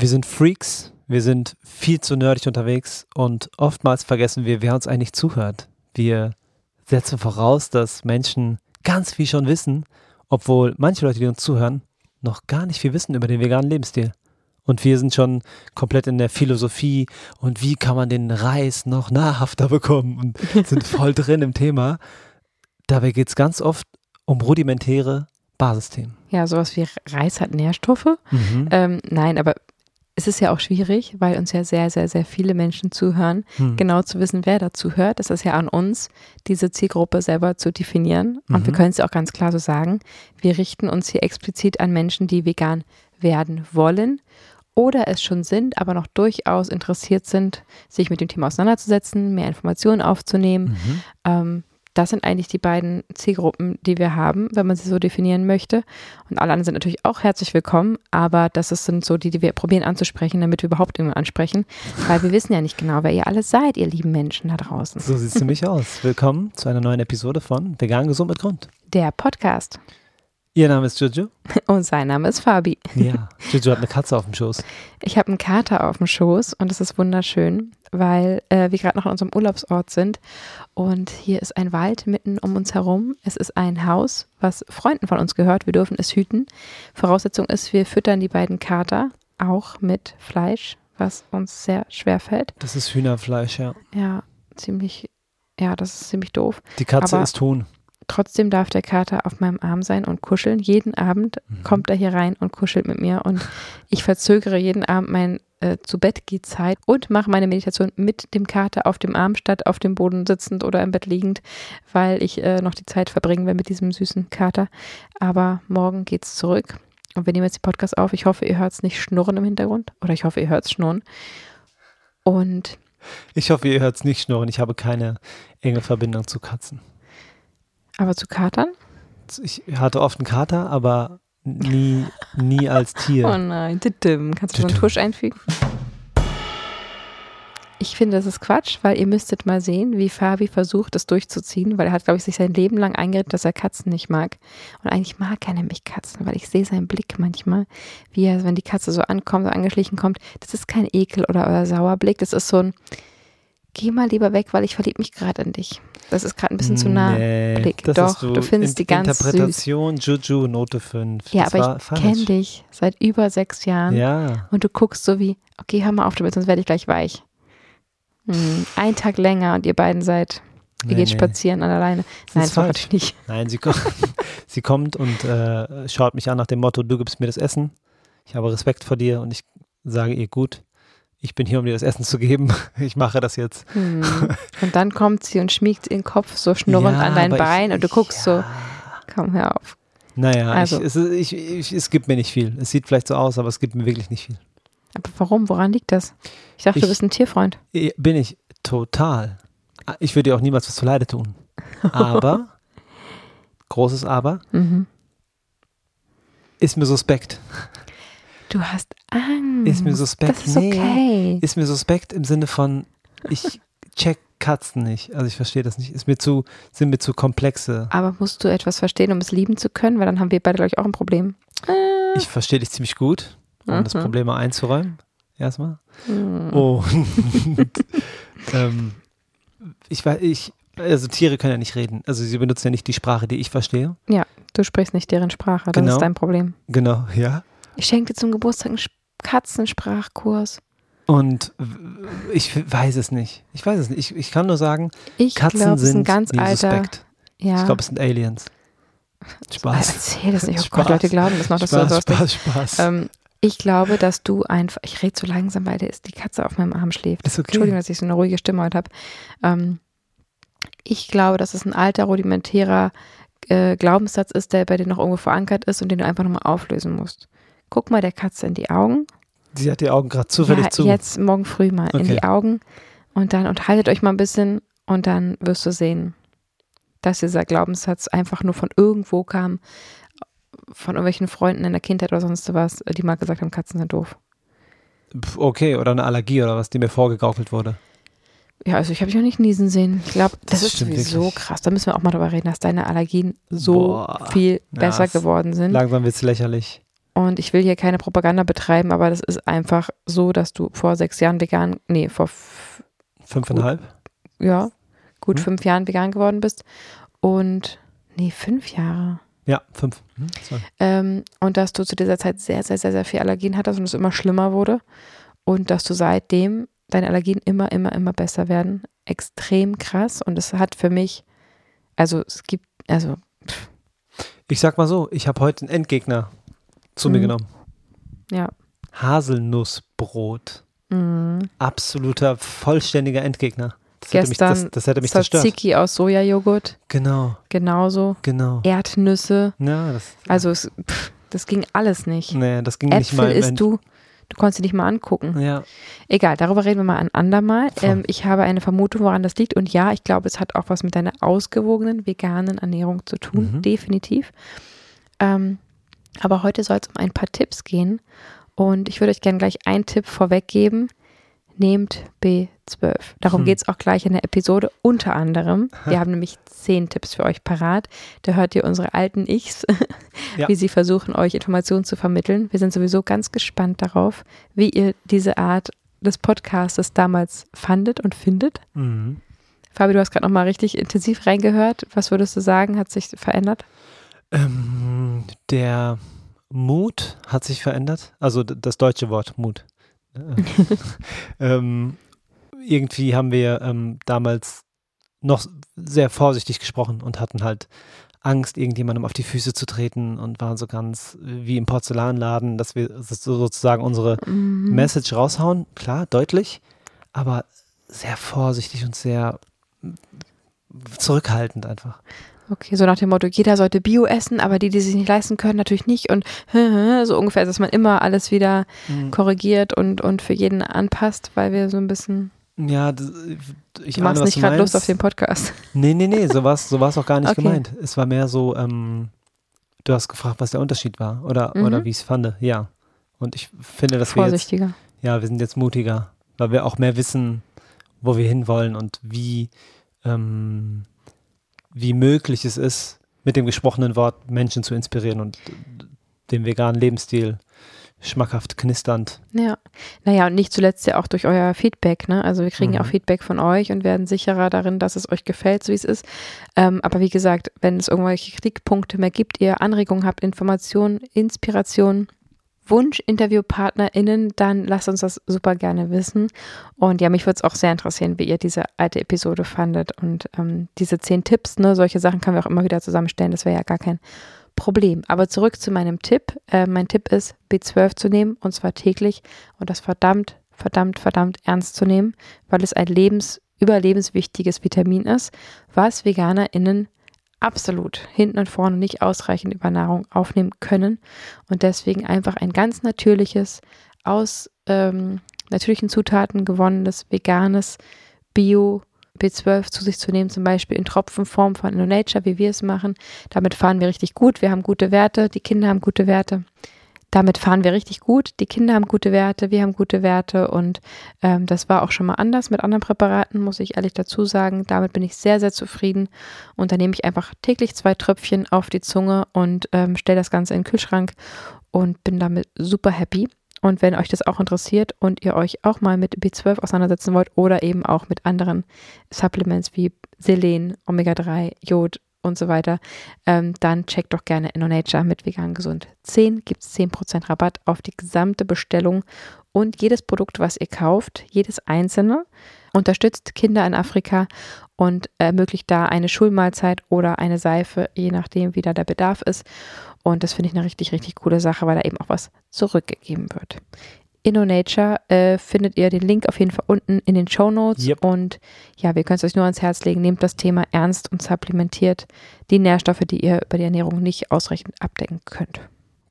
Wir sind Freaks, wir sind viel zu nerdig unterwegs und oftmals vergessen wir, wer uns eigentlich zuhört. Wir setzen voraus, dass Menschen ganz viel schon wissen, obwohl manche Leute, die uns zuhören, noch gar nicht viel wissen über den veganen Lebensstil. Und wir sind schon komplett in der Philosophie und wie kann man den Reis noch nahrhafter bekommen und sind voll drin im Thema. Dabei geht es ganz oft um rudimentäre Basisthemen. Ja, sowas wie Reis hat Nährstoffe. Mhm. Ähm, nein, aber es ist ja auch schwierig, weil uns ja sehr, sehr, sehr viele Menschen zuhören, Hm. genau zu wissen, wer dazu hört. Es ist ja an uns, diese Zielgruppe selber zu definieren. Und wir Mhm. können es ja auch ganz klar so sagen. Wir richten uns hier explizit an Menschen, die vegan werden wollen oder es schon sind, aber noch durchaus interessiert sind, sich mit dem Thema auseinanderzusetzen, mehr Informationen aufzunehmen. Mhm. Ähm, das sind eigentlich die beiden Zielgruppen, die wir haben, wenn man sie so definieren möchte. Und alle anderen sind natürlich auch herzlich willkommen, aber das sind so die, die wir probieren anzusprechen, damit wir überhaupt irgendwann ansprechen, weil wir wissen ja nicht genau, wer ihr alles seid, ihr lieben Menschen da draußen. So sieht es nämlich aus. Willkommen zu einer neuen Episode von Vegan Gesund mit Grund. Der Podcast. Ihr Name ist Jojo? Und sein Name ist Fabi. Ja. Jojo hat eine Katze auf dem Schoß. Ich habe einen Kater auf dem Schoß und es ist wunderschön, weil äh, wir gerade noch an unserem Urlaubsort sind und hier ist ein Wald mitten um uns herum. Es ist ein Haus, was Freunden von uns gehört. Wir dürfen es hüten. Voraussetzung ist, wir füttern die beiden Kater auch mit Fleisch, was uns sehr schwer fällt. Das ist Hühnerfleisch, ja. Ja, ziemlich, ja, das ist ziemlich doof. Die Katze Aber- ist Huhn. Trotzdem darf der Kater auf meinem Arm sein und kuscheln. Jeden Abend Mhm. kommt er hier rein und kuschelt mit mir und ich verzögere jeden Abend mein äh, zu Bett geht Zeit und mache meine Meditation mit dem Kater auf dem Arm statt auf dem Boden sitzend oder im Bett liegend, weil ich äh, noch die Zeit verbringen will mit diesem süßen Kater. Aber morgen geht's zurück und wir nehmen jetzt die Podcast auf. Ich hoffe, ihr hört es nicht schnurren im Hintergrund oder ich hoffe, ihr hört es schnurren. Und Ich hoffe, ihr hört es nicht schnurren. Ich habe keine enge Verbindung zu Katzen. Aber zu Katern? Ich hatte oft einen Kater, aber nie, nie als Oh Tier. nein, tidim. kannst du noch einen. Tusch einfügen? Ich finde, das ist Quatsch, weil ihr müsstet mal sehen, wie Fabi versucht, das durchzuziehen, weil er hat, glaube ich, sich sein Leben lang eingeredet, dass er Katzen nicht mag. Und eigentlich mag er nämlich Katzen, weil ich sehe seinen Blick manchmal, wie er, wenn die Katze so ankommt, so angeschlichen kommt, das ist kein Ekel oder, oder Sauerblick, das ist so ein, geh mal lieber weg, weil ich verliebe mich gerade in dich. Das ist gerade ein bisschen zu nah. Nee, Blick. Doch, hast du, findest die ganz Interpretation, Juju, Note 5. Ja, das aber ich kenne dich seit über sechs Jahren. Ja. Und du guckst so wie, okay, hör mal auf damit, sonst werde ich gleich weich. Hm, ein Tag länger und ihr beiden seid, ihr Nee, geht nee. spazieren an der Leine. Das Nein, das war natürlich nicht. Nein, sie, kommt, sie kommt und äh, schaut mich an nach dem Motto, du gibst mir das Essen. Ich habe Respekt vor dir und ich sage ihr, gut, ich bin hier, um dir das Essen zu geben. Ich mache das jetzt. Hm. Und dann kommt sie und schmiegt ihren Kopf so schnurrend Ja, an dein Bein ich, und du guckst ja. so, komm, hör auf. Naja, Also. ich, es, ich, ich, es gibt mir nicht viel. Es sieht vielleicht so aus, aber es gibt mir wirklich nicht viel. Aber warum? Woran liegt das? Ich dachte, du bist ein Tierfreund. Bin ich total. Ich würde dir auch niemals was zuleide tun. Aber, großes Aber, Mhm. ist mir suspekt. Du hast Angst. Ist mir suspekt. Das ist Nee. okay. Ist mir suspekt im Sinne von, ich check Katzen nicht. Also ich verstehe das nicht. Ist mir zu, sind mir zu komplexe. Aber musst du etwas verstehen, um es lieben zu können? Weil dann haben wir beide, glaube ich, auch ein Problem. Äh, Ich verstehe dich ziemlich gut, um das Mhm. Problem mal einzuräumen. Erstmal. hm. Und ähm, ich weiß, ich, also Tiere können ja nicht reden. Also sie benutzen ja nicht die Sprache, die ich verstehe. Du sprichst nicht deren Sprache, das Genau. ist dein Problem. Genau, ja. Ich schenke dir zum Geburtstag einen Sp- Katzensprachkurs. Und ich weiß es nicht. Ich weiß es nicht. Ich, ich kann nur sagen, Ich Katzen glaube, es ist ein sind ganz alter. suspekt. Ja. Ich glaube, es sind Aliens. Spaß. Erzähl das nicht. Oh Spaß. Gott, Leute glauben das noch, dass Spaß, du sowas Spaß, Spaß. ähm, Ich glaube, dass du einfach. Ich rede so langsam, weil die Katze auf meinem Arm schläft. Ist okay. Entschuldigung, dass ich so eine ruhige Stimme heute habe. Ähm, ich glaube, dass es ein alter, rudimentärer äh, Glaubenssatz ist, der bei dir noch irgendwo verankert ist und den du einfach nochmal auflösen musst. Guck mal der Katze in die Augen. Sie hat die Augen gerade zufällig ja, zu. jetzt morgen früh mal in Okay. die Augen und dann unterhaltet euch mal ein bisschen und dann wirst du sehen, dass dieser Glaubenssatz einfach nur von irgendwo kam, von irgendwelchen Freunden in der Kindheit oder sonst was, die mal gesagt haben, Katzen sind doof. Okay, oder eine Allergie oder was, die mir vorgegaukelt wurde. Ja, also ich habe dich noch nicht niesen sehen. Ich glaube, das, Das ist sowieso wirklich. krass. Da müssen wir auch mal drüber reden, dass deine Allergien so Boah. viel Ja, besser es- geworden sind. Langsam wird es lächerlich. Und ich will hier keine Propaganda betreiben, aber das ist einfach so, dass du vor sechs Jahren vegan, nee, vor Fünfeinhalb? ja, gut Hm. fünf Jahren vegan geworden bist. Und, nee, fünf Jahre. Ja, fünf. Hm. Ähm, und dass du zu dieser Zeit sehr, sehr, sehr, sehr viel Allergien hattest und es immer schlimmer wurde. Und dass du seitdem deine Allergien immer, immer, immer besser werden. Extrem krass. Und es hat für mich, also es gibt, also Ich sag mal so, ich habe heute einen Endgegner zu mir Mhm. genommen. ja. Haselnussbrot. Mm. Absoluter, vollständiger Endgegner. Das hätte mich, Gestern das, das hätte mich zerstört. Tzatziki aus Sojajoghurt, Genau, genauso. genau. Erdnüsse. Ja, das, Also es, pff, das ging alles nicht. nee, das ging nicht Äpfel mal. im isst End- du, du konntest sie nicht mal angucken. Ja, Egal, darüber reden wir mal ein andermal. Ähm, ich habe eine Vermutung, woran das liegt. Und ja, ich glaube, es hat auch was mit deiner ausgewogenen veganen Ernährung zu tun. Mhm. Definitiv. Ähm, aber heute soll es um ein paar Tipps gehen. Und ich würde euch gerne gleich einen Tipp vorweggeben. Nehmt B12. Darum Hm. geht es auch gleich in der Episode. Unter anderem, wir haben nämlich zehn Tipps für euch parat. Da hört ihr unsere alten Ichs, Ja. wie sie versuchen, euch Informationen zu vermitteln. Wir sind sowieso ganz gespannt darauf, wie ihr diese Art des Podcastes damals fandet und findet. mhm. Fabi, du hast gerade nochmal richtig intensiv reingehört. Was würdest du sagen, hat sich verändert? Ähm, der Mut hat sich verändert. Also das deutsche Wort Mut. Äh, ähm, irgendwie haben wir ähm, damals noch sehr vorsichtig gesprochen und hatten halt Angst, irgendjemandem auf die Füße zu treten und waren so ganz wie im Porzellanladen, dass wir so- sozusagen unsere Mhm. Message raushauen, klar, deutlich, aber sehr vorsichtig und sehr zurückhaltend einfach. Okay, so nach dem Motto, jeder sollte Bio essen, aber die, die sich nicht leisten können, natürlich nicht. Und so ungefähr, dass man immer alles wieder korrigiert und, und für jeden anpasst, weil wir so ein bisschen. Ja, das, ich Du machst nicht gerade. Lust auf den Podcast. Nee, nee, nee, so war es so war's auch gar nicht Okay. gemeint. Es war mehr so, ähm, du hast gefragt, was der Unterschied war oder, Mhm. oder wie ich es fand. Ja. Und ich finde, dass wir jetzt, Vorsichtiger. ja, wir sind jetzt mutiger, weil wir auch mehr wissen, wo wir hinwollen und wie, ähm, wie möglich es ist, mit dem gesprochenen Wort Menschen zu inspirieren und den veganen Lebensstil schmackhaft knisternd. Ja. Naja, und nicht zuletzt ja auch durch euer Feedback, ne? Also wir kriegen ja auch Mhm. Feedback von euch und werden sicherer darin, dass es euch gefällt, so wie es ist. Ähm, aber wie gesagt, wenn es irgendwelche Kritikpunkte mehr gibt, ihr Anregungen habt, Informationen, Inspirationen, Wunsch, InterviewpartnerInnen, dann lasst uns das super gerne wissen. Und ja, mich würde es auch sehr interessieren, wie ihr diese alte Episode fandet. Und ähm, diese zehn Tipps, ne, solche Sachen können wir auch immer wieder zusammenstellen. Das wäre ja gar kein Problem. Aber zurück zu meinem Tipp. Äh, mein Tipp ist, B12 zu nehmen und zwar täglich und das verdammt, verdammt, verdammt ernst zu nehmen, weil es ein lebens, überlebenswichtiges Vitamin ist, was VeganerInnen absolut hinten und vorne nicht ausreichend über Nahrung aufnehmen können und deswegen einfach ein ganz natürliches, aus ähm, natürlichen Zutaten gewonnenes, veganes Bio B12 zu sich zu nehmen, zum Beispiel in Tropfenform von InnoNature, wie wir es machen. Damit fahren wir richtig gut. Wir haben gute Werte, die Kinder haben gute Werte. Damit fahren wir richtig gut. Die Kinder haben gute Werte, wir haben gute Werte und ähm, das war auch schon mal anders mit anderen Präparaten, muss ich ehrlich dazu sagen. Damit bin ich sehr, sehr zufrieden und dann nehme ich einfach täglich zwei Tröpfchen auf die Zunge und ähm, stelle das Ganze in den Kühlschrank und bin damit super happy. Und wenn euch das auch interessiert und ihr euch auch mal mit B12 auseinandersetzen wollt oder eben auch mit anderen Supplements wie Selen, Omega-3, Jod und so weiter, ähm, dann checkt doch gerne InnoNature mit Vegan Gesund 10. Gibt es 10% Rabatt auf die gesamte Bestellung und jedes Produkt, was ihr kauft, jedes einzelne, unterstützt Kinder in Afrika und ermöglicht da eine Schulmahlzeit oder eine Seife, je nachdem, wie da der Bedarf ist. Und das finde ich eine richtig, richtig coole Sache, weil da eben auch was zurückgegeben wird. InnoNature äh, findet ihr den Link auf jeden Fall unten in den Show Notes. Yep. Und ja, wir können es euch nur ans Herz legen. Nehmt das Thema ernst und supplementiert die Nährstoffe, die ihr über die Ernährung nicht ausreichend abdecken könnt.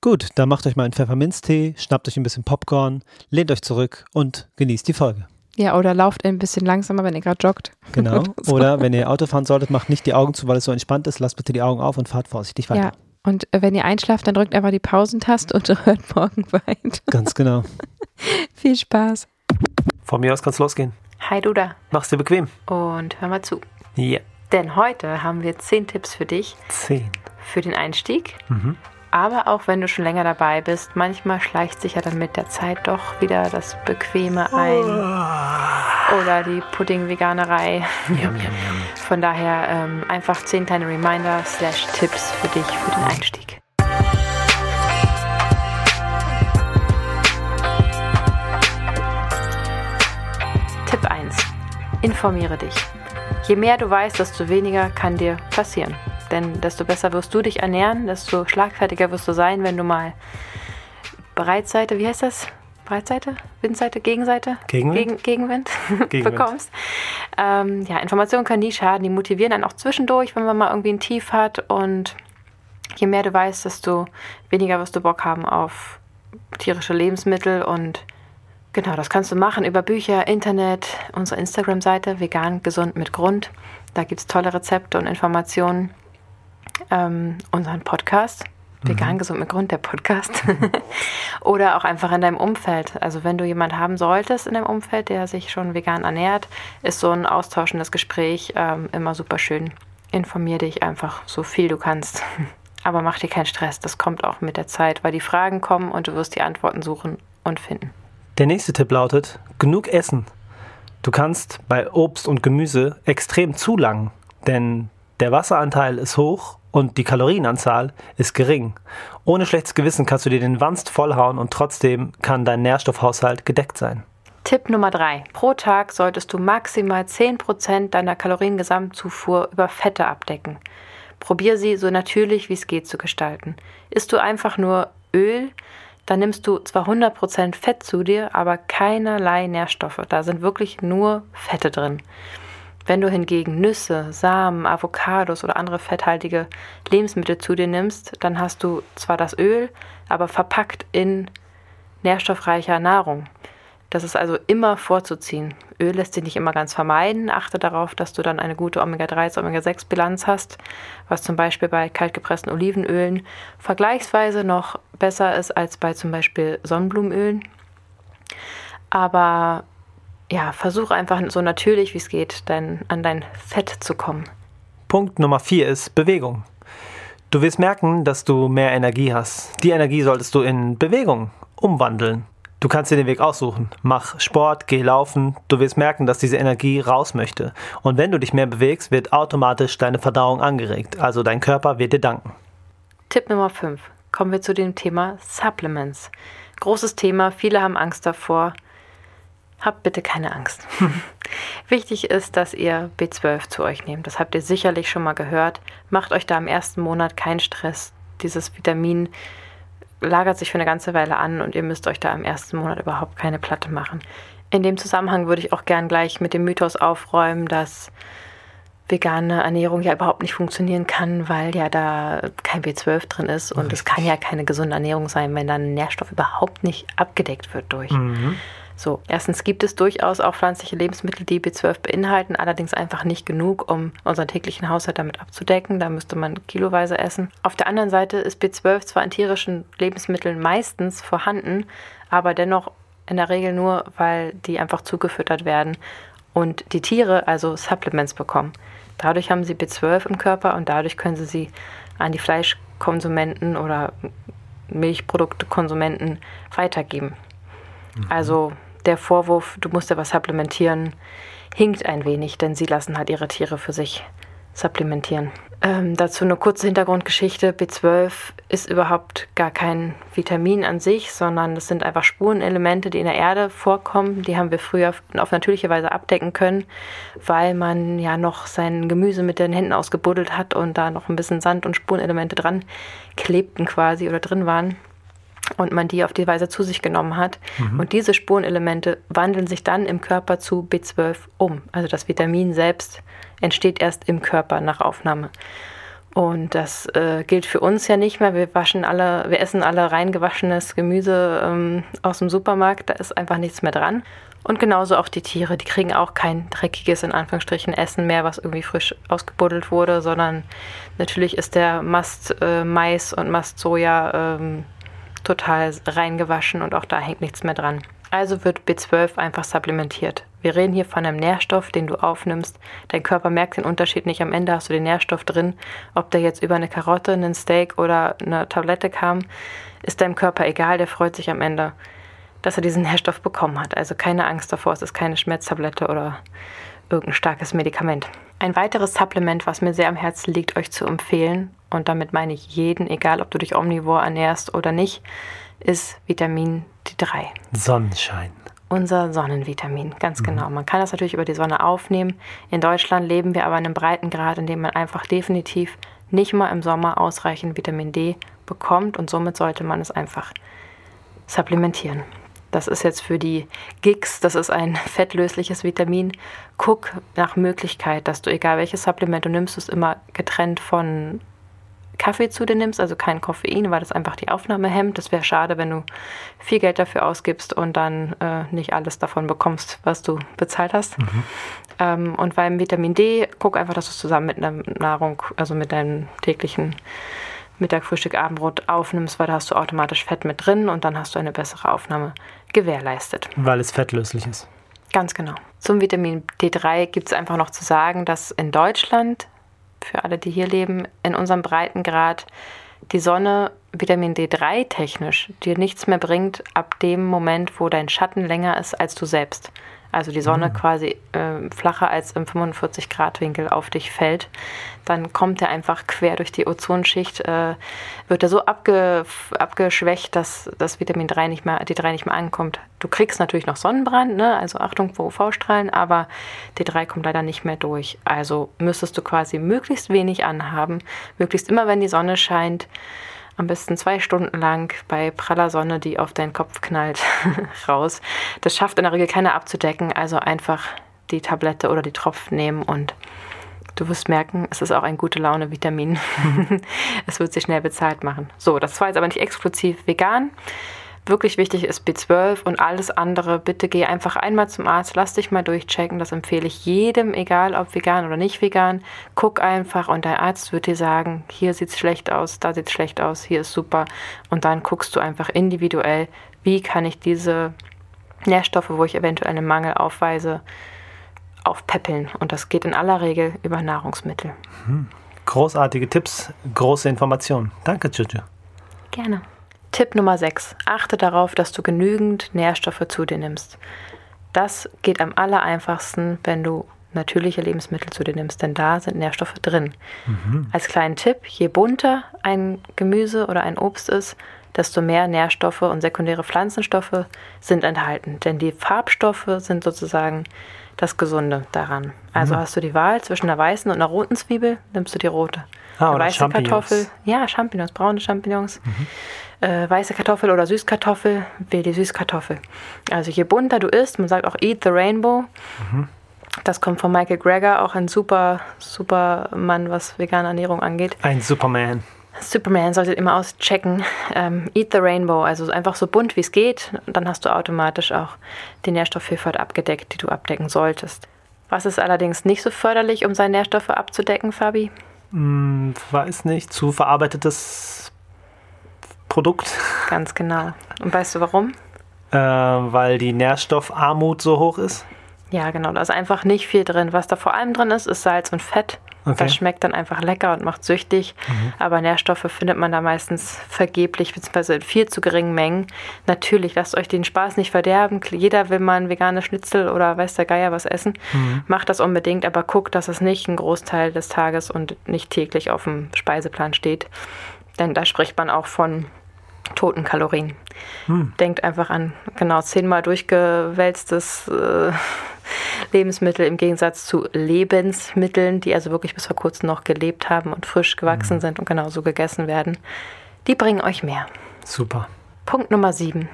Gut, dann macht euch mal einen Pfefferminztee, schnappt euch ein bisschen Popcorn, lehnt euch zurück und genießt die Folge. Ja, oder lauft ein bisschen langsamer, wenn ihr gerade joggt. Genau. Oder so. Oder wenn ihr Auto fahren solltet, macht nicht die Augen zu, weil es so entspannt ist. Lasst bitte die Augen auf und fahrt vorsichtig weiter. Ja. Und äh, wenn ihr einschlaft, dann drückt einfach die Pausentaste und hört morgen weiter. Ganz genau. Viel Spaß. Von mir aus kann es losgehen. Hi du da. Mach's dir bequem. Und hör mal zu. Ja. Denn heute haben wir zehn Tipps für dich Zehn. für den Einstieg. Mhm. Aber auch wenn du schon länger dabei bist, manchmal schleicht sich ja dann mit der Zeit doch wieder das Bequeme ein. Oder die Pudding-Veganerei. Von daher ähm, einfach 10 kleine Reminder slash Tipps für dich für den Einstieg. Tipp 1. Informiere dich. Je mehr du weißt, desto weniger kann dir passieren. Denn desto besser wirst du dich ernähren, desto schlagfertiger wirst du sein, wenn du mal Breitseite, wie heißt das? Breitseite, Windseite, Gegenseite, Gegenwind, Gegen, Gegenwind, Gegenwind. bekommst. Ähm, ja, Informationen können nie schaden, die motivieren dann auch zwischendurch, wenn man mal irgendwie ein Tief hat. Und je mehr du weißt, desto weniger wirst du Bock haben auf tierische Lebensmittel. Und genau, das kannst du machen über Bücher, Internet, unsere Instagram-Seite, vegan, gesund mit Grund. Da gibt es tolle Rezepte und Informationen ähm, unseren Podcast. Vegan mhm. gesund mit Grund, der Podcast. Oder auch einfach in deinem Umfeld. Also wenn du jemanden haben solltest in deinem Umfeld, der sich schon vegan ernährt, ist so ein austauschendes Gespräch ähm, immer super schön. Informier dich einfach so viel du kannst. Aber mach dir keinen Stress, das kommt auch mit der Zeit, weil die Fragen kommen und du wirst die Antworten suchen und finden. Der nächste Tipp lautet, genug essen. Du kannst bei Obst und Gemüse extrem zulangen, denn der Wasseranteil ist hoch und die Kalorienanzahl ist gering. Ohne schlechtes Gewissen kannst du dir den Wanst vollhauen und trotzdem kann dein Nährstoffhaushalt gedeckt sein. Tipp Nummer 3. Pro Tag solltest du maximal 10% deiner Kaloriengesamtzufuhr über Fette abdecken. Probier sie so natürlich wie es geht zu gestalten. Isst du einfach nur Öl, dann nimmst du zwar 100% Fett zu dir, aber keinerlei Nährstoffe. Da sind wirklich nur Fette drin. Wenn du hingegen Nüsse, Samen, Avocados oder andere fetthaltige Lebensmittel zu dir nimmst, dann hast du zwar das Öl, aber verpackt in nährstoffreicher Nahrung. Das ist also immer vorzuziehen. Öl lässt sich nicht immer ganz vermeiden. Achte darauf, dass du dann eine gute Omega-3, Omega-6-Bilanz hast, was zum Beispiel bei kaltgepressten Olivenölen vergleichsweise noch besser ist als bei zum Beispiel Sonnenblumenölen. Aber ja, versuch einfach so natürlich wie es geht, dein, an dein Fett zu kommen. Punkt Nummer vier ist Bewegung. Du wirst merken, dass du mehr Energie hast. Die Energie solltest du in Bewegung umwandeln. Du kannst dir den Weg aussuchen. Mach Sport, geh laufen. Du wirst merken, dass diese Energie raus möchte. Und wenn du dich mehr bewegst, wird automatisch deine Verdauung angeregt. Also dein Körper wird dir danken. Tipp Nummer 5. Kommen wir zu dem Thema Supplements. Großes Thema, viele haben Angst davor. Habt bitte keine Angst. Wichtig ist, dass ihr B12 zu euch nehmt. Das habt ihr sicherlich schon mal gehört. Macht euch da im ersten Monat keinen Stress. Dieses Vitamin lagert sich für eine ganze Weile an und ihr müsst euch da im ersten Monat überhaupt keine Platte machen. In dem Zusammenhang würde ich auch gern gleich mit dem Mythos aufräumen, dass vegane Ernährung ja überhaupt nicht funktionieren kann, weil ja da kein B12 drin ist und es kann ja keine gesunde Ernährung sein, wenn dann ein Nährstoff überhaupt nicht abgedeckt wird durch. Mhm. So, erstens gibt es durchaus auch pflanzliche Lebensmittel, die B12 beinhalten, allerdings einfach nicht genug, um unseren täglichen Haushalt damit abzudecken. Da müsste man kiloweise essen. Auf der anderen Seite ist B12 zwar in tierischen Lebensmitteln meistens vorhanden, aber dennoch in der Regel nur, weil die einfach zugefüttert werden und die Tiere also Supplements bekommen. Dadurch haben sie B12 im Körper und dadurch können sie sie an die Fleischkonsumenten oder Milchproduktekonsumenten weitergeben. Mhm. Also der Vorwurf, du musst ja was supplementieren, hinkt ein wenig, denn sie lassen halt ihre Tiere für sich supplementieren. Ähm, dazu eine kurze Hintergrundgeschichte. B12 ist überhaupt gar kein Vitamin an sich, sondern das sind einfach Spurenelemente, die in der Erde vorkommen. Die haben wir früher auf natürliche Weise abdecken können, weil man ja noch sein Gemüse mit den Händen ausgebuddelt hat und da noch ein bisschen Sand und Spurenelemente dran klebten quasi oder drin waren und man die auf die Weise zu sich genommen hat. Mhm. Und diese Spurenelemente wandeln sich dann im Körper zu B12 um. Also das Vitamin selbst entsteht erst im Körper nach Aufnahme. Und das äh, gilt für uns ja nicht mehr. Wir waschen alle, wir essen alle reingewaschenes Gemüse ähm, aus dem Supermarkt. Da ist einfach nichts mehr dran. Und genauso auch die Tiere, die kriegen auch kein dreckiges, in Anführungsstrichen, Essen mehr, was irgendwie frisch ausgebuddelt wurde, sondern natürlich ist der Mast äh, Mais und Mast Soja ähm, total reingewaschen und auch da hängt nichts mehr dran. Also wird B12 einfach supplementiert. Wir reden hier von einem Nährstoff, den du aufnimmst. Dein Körper merkt den Unterschied nicht. Am Ende hast du den Nährstoff drin. Ob der jetzt über eine Karotte, einen Steak oder eine Tablette kam, ist deinem Körper egal. Der freut sich am Ende, dass er diesen Nährstoff bekommen hat. Also keine Angst davor, es ist keine Schmerztablette oder irgendein starkes Medikament. Ein weiteres Supplement, was mir sehr am Herzen liegt, euch zu empfehlen, und damit meine ich jeden, egal ob du dich omnivor ernährst oder nicht, ist Vitamin D3. Sonnenschein. Unser Sonnenvitamin, ganz mhm. genau. Man kann das natürlich über die Sonne aufnehmen. In Deutschland leben wir aber in einem breiten Grad, in dem man einfach definitiv nicht mal im Sommer ausreichend Vitamin D bekommt und somit sollte man es einfach supplementieren. Das ist jetzt für die Gigs, das ist ein fettlösliches Vitamin. Guck nach Möglichkeit, dass du, egal welches Supplement du nimmst, es immer getrennt von Kaffee zu dir nimmst, also kein Koffein, weil das einfach die Aufnahme hemmt. Das wäre schade, wenn du viel Geld dafür ausgibst und dann äh, nicht alles davon bekommst, was du bezahlt hast. Mhm. Ähm, und beim Vitamin D, guck einfach, dass du es zusammen mit einer Nahrung, also mit deinem täglichen Mittag, Frühstück, Abendbrot aufnimmst, weil da hast du automatisch Fett mit drin und dann hast du eine bessere Aufnahme gewährleistet. Weil es fettlöslich ist. Ganz genau. Zum Vitamin D3 gibt es einfach noch zu sagen, dass in Deutschland für alle, die hier leben, in unserem Breitengrad die Sonne Vitamin D3 technisch dir nichts mehr bringt ab dem Moment, wo dein Schatten länger ist als du selbst also die Sonne mhm. quasi äh, flacher als im 45 Grad Winkel auf dich fällt, dann kommt er einfach quer durch die Ozonschicht, äh, wird er so abge, abgeschwächt, dass das Vitamin 3 nicht mehr, D3 nicht mehr ankommt. Du kriegst natürlich noch Sonnenbrand, ne? also Achtung vor UV-Strahlen, aber D3 kommt leider nicht mehr durch. Also müsstest du quasi möglichst wenig anhaben, möglichst immer, wenn die Sonne scheint, am besten zwei Stunden lang bei praller Sonne, die auf deinen Kopf knallt, raus. Das schafft in der Regel keiner abzudecken, also einfach die Tablette oder die Tropfen nehmen und du wirst merken, es ist auch ein gute Laune Vitamin. es wird sich schnell bezahlt machen. So, das war jetzt aber nicht exklusiv vegan wirklich wichtig ist B12 und alles andere, bitte geh einfach einmal zum Arzt, lass dich mal durchchecken. Das empfehle ich jedem, egal ob vegan oder nicht vegan. Guck einfach und dein Arzt wird dir sagen, hier sieht es schlecht aus, da sieht es schlecht aus, hier ist super. Und dann guckst du einfach individuell, wie kann ich diese Nährstoffe, wo ich eventuell einen Mangel aufweise, aufpäppeln. Und das geht in aller Regel über Nahrungsmittel. Hm. Großartige Tipps, große Informationen. Danke, Juju. Gerne. Tipp Nummer 6. Achte darauf, dass du genügend Nährstoffe zu dir nimmst. Das geht am aller einfachsten, wenn du natürliche Lebensmittel zu dir nimmst, denn da sind Nährstoffe drin. Mhm. Als kleinen Tipp, je bunter ein Gemüse oder ein Obst ist, desto mehr Nährstoffe und sekundäre Pflanzenstoffe sind enthalten. Denn die Farbstoffe sind sozusagen das Gesunde daran. Also mhm. hast du die Wahl zwischen einer weißen und einer roten Zwiebel, nimmst du die rote. Ah, eine weiße Kartoffel, ja, Champignons, braune Champignons. Mhm äh, weiße Kartoffel oder Süßkartoffel, wähl die Süßkartoffel. Also je bunter du isst, man sagt auch Eat the Rainbow. Mhm. Das kommt von Michael Greger, auch ein super, super Mann, was vegane Ernährung angeht. Ein Superman. Superman solltet immer auschecken. Ähm, Eat the Rainbow, also einfach so bunt wie es geht. Dann hast du automatisch auch die Nährstoffvielfalt abgedeckt, die du abdecken solltest. Was ist allerdings nicht so förderlich, um seine Nährstoffe abzudecken, Fabi? Hm, weiß nicht. Zu verarbeitetes Produkt. Ganz genau. Und weißt du warum? Äh, weil die Nährstoffarmut so hoch ist? Ja, genau. Da ist einfach nicht viel drin. Was da vor allem drin ist, ist Salz und Fett. Okay. Das schmeckt dann einfach lecker und macht süchtig. Mhm. Aber Nährstoffe findet man da meistens vergeblich, beziehungsweise in viel zu geringen Mengen. Natürlich, lasst euch den Spaß nicht verderben. Jeder will mal ein veganes Schnitzel oder weiß der Geier was essen. Mhm. Macht das unbedingt, aber guckt, dass es nicht einen Großteil des Tages und nicht täglich auf dem Speiseplan steht. Denn da spricht man auch von toten Kalorien. Hm. Denkt einfach an genau zehnmal durchgewälztes äh, Lebensmittel im Gegensatz zu Lebensmitteln, die also wirklich bis vor kurzem noch gelebt haben und frisch gewachsen hm. sind und genauso gegessen werden. Die bringen euch mehr. Super. Punkt Nummer sieben.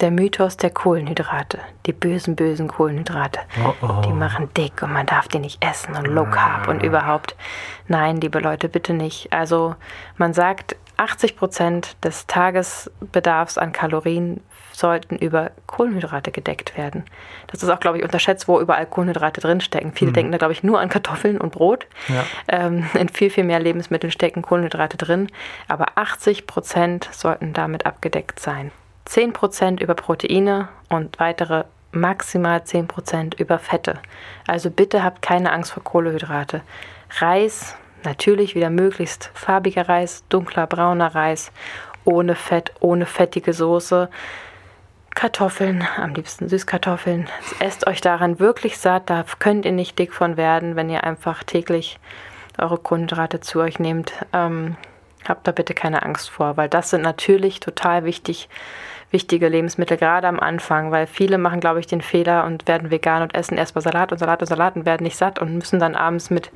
Der Mythos der Kohlenhydrate. Die bösen, bösen Kohlenhydrate. Oh oh. Die machen dick und man darf die nicht essen und Low Carb und ah. überhaupt. Nein, liebe Leute, bitte nicht. Also man sagt, 80 Prozent des Tagesbedarfs an Kalorien sollten über Kohlenhydrate gedeckt werden. Das ist auch, glaube ich, unterschätzt, wo überall Kohlenhydrate drinstecken. Viele mhm. denken da, glaube ich, nur an Kartoffeln und Brot. Ja. Ähm, in viel, viel mehr Lebensmitteln stecken Kohlenhydrate drin. Aber 80 Prozent sollten damit abgedeckt sein. 10 Prozent über Proteine und weitere maximal 10% über Fette. Also bitte habt keine Angst vor Kohlehydrate. Reis, natürlich wieder möglichst farbiger Reis, dunkler brauner Reis, ohne Fett, ohne fettige Soße. Kartoffeln, am liebsten Süßkartoffeln. Esst euch daran wirklich satt, da könnt ihr nicht dick von werden, wenn ihr einfach täglich eure Kohlenhydrate zu euch nehmt. Ähm, habt da bitte keine Angst vor, weil das sind natürlich total wichtig wichtige Lebensmittel, gerade am Anfang, weil viele machen, glaube ich, den Fehler und werden vegan und essen erstmal Salat und Salat und Salat und werden nicht satt und müssen dann abends mit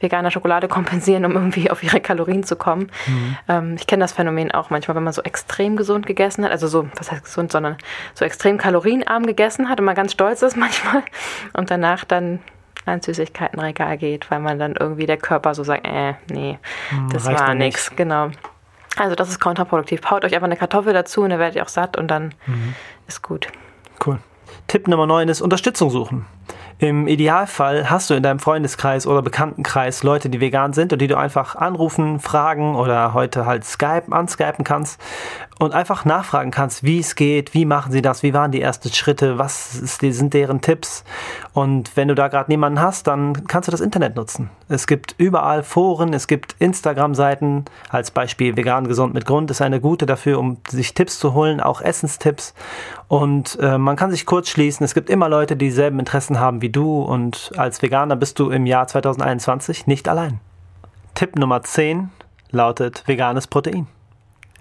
veganer Schokolade kompensieren, um irgendwie auf ihre Kalorien zu kommen. Mhm. Ähm, ich kenne das Phänomen auch manchmal, wenn man so extrem gesund gegessen hat, also so, was heißt gesund, sondern so extrem kalorienarm gegessen hat und man ganz stolz ist manchmal und danach dann ans Süßigkeitenregal geht, weil man dann irgendwie der Körper so sagt, äh, nee, hm, das war nichts, genau. Also das ist kontraproduktiv. Haut euch einfach eine Kartoffel dazu und dann werdet ihr auch satt und dann mhm. ist gut. Cool. Tipp Nummer 9 ist Unterstützung suchen. Im Idealfall hast du in deinem Freundeskreis oder Bekanntenkreis Leute, die vegan sind und die du einfach anrufen, fragen oder heute halt Skype, anskypen kannst und einfach nachfragen kannst, wie es geht, wie machen sie das, wie waren die ersten Schritte, was sind deren Tipps. Und wenn du da gerade niemanden hast, dann kannst du das Internet nutzen. Es gibt überall Foren, es gibt Instagram-Seiten, als Beispiel vegan gesund mit Grund ist eine gute dafür, um sich Tipps zu holen, auch Essenstipps. Und äh, man kann sich kurz schließen, es gibt immer Leute, die dieselben Interessen haben wie du und als Veganer bist du im Jahr 2021 nicht allein. Tipp Nummer 10 lautet veganes Protein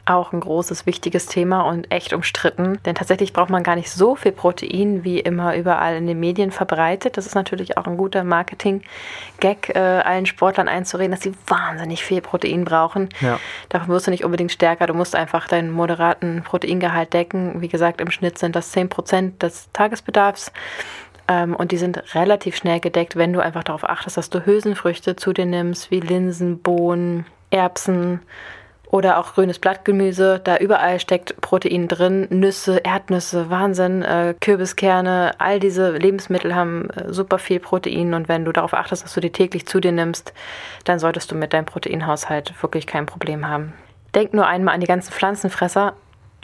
auch ein großes, wichtiges Thema und echt umstritten. Denn tatsächlich braucht man gar nicht so viel Protein, wie immer überall in den Medien verbreitet. Das ist natürlich auch ein guter Marketing-Gag, äh, allen Sportlern einzureden, dass sie wahnsinnig viel Protein brauchen. Ja. Davon wirst du nicht unbedingt stärker. Du musst einfach deinen moderaten Proteingehalt decken. Wie gesagt, im Schnitt sind das 10 Prozent des Tagesbedarfs. Ähm, und die sind relativ schnell gedeckt, wenn du einfach darauf achtest, dass du Hülsenfrüchte zu dir nimmst, wie Linsen, Bohnen, Erbsen, oder auch grünes Blattgemüse. Da überall steckt Protein drin. Nüsse, Erdnüsse, Wahnsinn, äh, Kürbiskerne, all diese Lebensmittel haben äh, super viel Protein. Und wenn du darauf achtest, dass du die täglich zu dir nimmst, dann solltest du mit deinem Proteinhaushalt wirklich kein Problem haben. Denk nur einmal an die ganzen Pflanzenfresser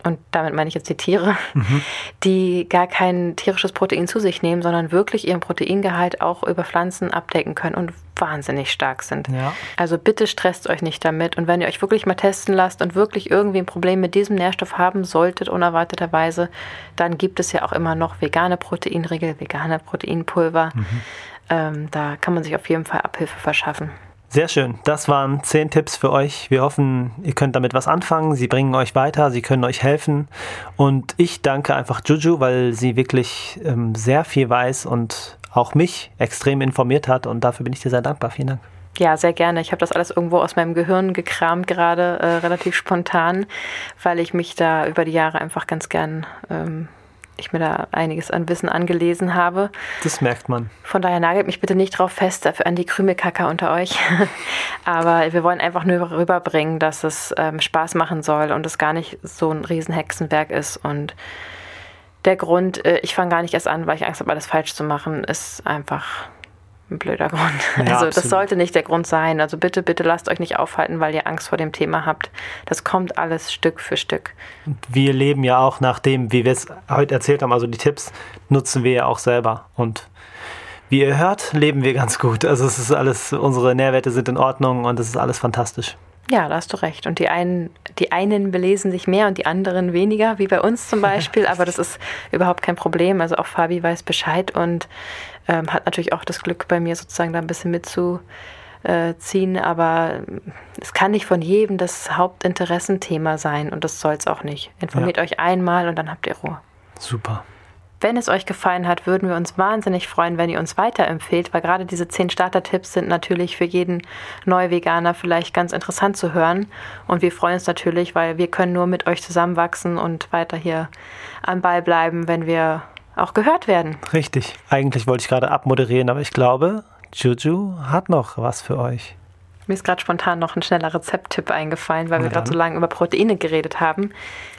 und damit meine ich jetzt die Tiere, mhm. die gar kein tierisches Protein zu sich nehmen, sondern wirklich ihren Proteingehalt auch über Pflanzen abdecken können und wahnsinnig stark sind. Ja. Also bitte stresst euch nicht damit. Und wenn ihr euch wirklich mal testen lasst und wirklich irgendwie ein Problem mit diesem Nährstoff haben solltet, unerwarteterweise, dann gibt es ja auch immer noch vegane Proteinriegel, vegane Proteinpulver. Mhm. Ähm, da kann man sich auf jeden Fall Abhilfe verschaffen. Sehr schön. Das waren zehn Tipps für euch. Wir hoffen, ihr könnt damit was anfangen. Sie bringen euch weiter, sie können euch helfen. Und ich danke einfach Juju, weil sie wirklich ähm, sehr viel weiß und auch mich extrem informiert hat. Und dafür bin ich dir sehr dankbar. Vielen Dank. Ja, sehr gerne. Ich habe das alles irgendwo aus meinem Gehirn gekramt, gerade äh, relativ spontan, weil ich mich da über die Jahre einfach ganz gern ähm, ich mir da einiges an Wissen angelesen habe. Das merkt man. Von daher nagelt mich bitte nicht drauf fest, dafür an die Krümelkacker unter euch. Aber wir wollen einfach nur rüberbringen, dass es ähm, Spaß machen soll und es gar nicht so ein Riesenhexenwerk ist. Und der Grund, äh, ich fange gar nicht erst an, weil ich Angst habe, alles falsch zu machen, ist einfach ein blöder Grund. Ja, also das sollte nicht der Grund sein. Also bitte, bitte lasst euch nicht aufhalten, weil ihr Angst vor dem Thema habt. Das kommt alles Stück für Stück. Wir leben ja auch nach dem, wie wir es heute erzählt haben, also die Tipps nutzen wir ja auch selber. Und wie ihr hört, leben wir ganz gut. Also es ist alles, unsere Nährwerte sind in Ordnung und es ist alles fantastisch. Ja, da hast du recht. Und die einen, die einen belesen sich mehr und die anderen weniger, wie bei uns zum Beispiel. Aber das ist überhaupt kein Problem. Also auch Fabi weiß Bescheid und ähm, hat natürlich auch das Glück bei mir sozusagen da ein bisschen mitzuziehen, aber es kann nicht von jedem das Hauptinteressenthema sein und das soll es auch nicht. Informiert ja. euch einmal und dann habt ihr Ruhe. Super. Wenn es euch gefallen hat, würden wir uns wahnsinnig freuen, wenn ihr uns weiterempfehlt, weil gerade diese zehn Starter-Tipps sind natürlich für jeden Neu-Veganer vielleicht ganz interessant zu hören. Und wir freuen uns natürlich, weil wir können nur mit euch zusammenwachsen und weiter hier am Ball bleiben, wenn wir auch gehört werden. Richtig. Eigentlich wollte ich gerade abmoderieren, aber ich glaube, Juju hat noch was für euch. Mir ist gerade spontan noch ein schneller Rezepttipp eingefallen, weil ja. wir gerade so lange über Proteine geredet haben.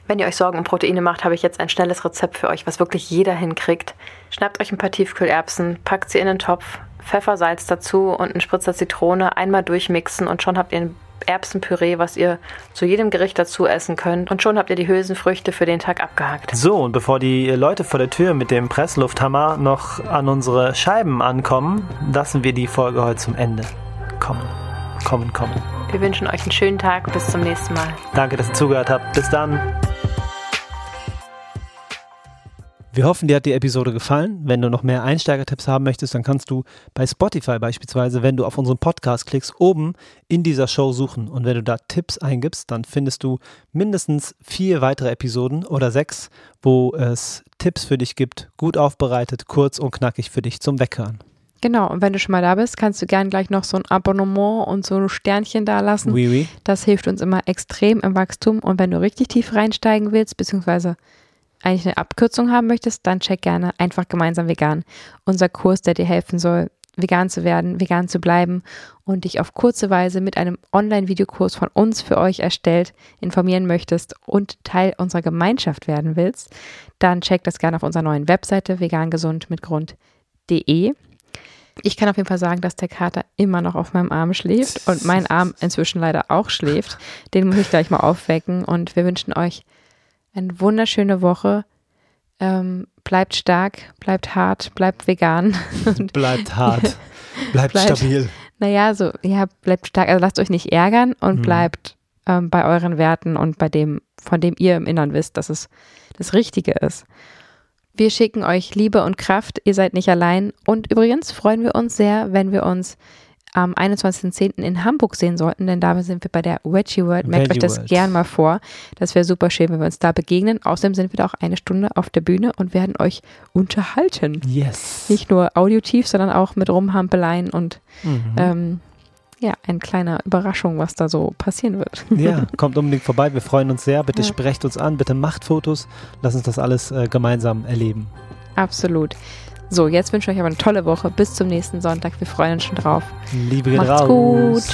Wenn ihr euch Sorgen um Proteine macht, habe ich jetzt ein schnelles Rezept für euch, was wirklich jeder hinkriegt. Schnappt euch ein paar Tiefkühlerbsen, packt sie in den Topf, Pfeffer, Salz dazu und einen Spritzer Zitrone, einmal durchmixen und schon habt ihr ein Erbsenpüree, was ihr zu jedem Gericht dazu essen könnt. Und schon habt ihr die Hülsenfrüchte für den Tag abgehakt. So, und bevor die Leute vor der Tür mit dem Presslufthammer noch an unsere Scheiben ankommen, lassen wir die Folge heute zum Ende kommen. Kommen, kommen. Wir wünschen euch einen schönen Tag. Bis zum nächsten Mal. Danke, dass ihr zugehört habt. Bis dann. Wir hoffen, dir hat die Episode gefallen. Wenn du noch mehr Einsteigertipps haben möchtest, dann kannst du bei Spotify beispielsweise, wenn du auf unseren Podcast klickst, oben in dieser Show suchen. Und wenn du da Tipps eingibst, dann findest du mindestens vier weitere Episoden oder sechs, wo es Tipps für dich gibt, gut aufbereitet, kurz und knackig für dich zum Weghören. Genau, und wenn du schon mal da bist, kannst du gern gleich noch so ein Abonnement und so ein Sternchen da lassen. Oui, oui. Das hilft uns immer extrem im Wachstum. Und wenn du richtig tief reinsteigen willst, beziehungsweise eigentlich eine Abkürzung haben möchtest, dann check gerne einfach gemeinsam vegan. Unser Kurs, der dir helfen soll, vegan zu werden, vegan zu bleiben und dich auf kurze Weise mit einem Online-Videokurs von uns für euch erstellt informieren möchtest und Teil unserer Gemeinschaft werden willst, dann check das gerne auf unserer neuen Webseite vegangesundmitgrund.de. Ich kann auf jeden Fall sagen, dass der Kater immer noch auf meinem Arm schläft und mein Arm inzwischen leider auch schläft. Den muss ich gleich mal aufwecken und wir wünschen euch eine wunderschöne Woche. Ähm, bleibt stark, bleibt hart, bleibt vegan. bleibt hart, bleibt, bleibt stabil. Naja, so, ja, bleibt stark. Also lasst euch nicht ärgern und mhm. bleibt ähm, bei euren Werten und bei dem, von dem ihr im Innern wisst, dass es das Richtige ist. Wir schicken euch Liebe und Kraft. Ihr seid nicht allein. Und übrigens freuen wir uns sehr, wenn wir uns am 21.10. in Hamburg sehen sollten, denn da sind wir bei der Veggie World. Merkt euch das World. gern mal vor. Das wäre super schön, wenn wir uns da begegnen. Außerdem sind wir da auch eine Stunde auf der Bühne und werden euch unterhalten. Yes. Nicht nur audiotief, sondern auch mit Rumhampeleien und mhm. ähm, ja, eine kleine Überraschung, was da so passieren wird. Ja, kommt unbedingt vorbei. Wir freuen uns sehr. Bitte ja. sprecht uns an, bitte macht Fotos. Lass uns das alles äh, gemeinsam erleben. Absolut. So, jetzt wünsche ich euch aber eine tolle Woche. Bis zum nächsten Sonntag. Wir freuen uns schon drauf. Liebe Macht's raus. gut.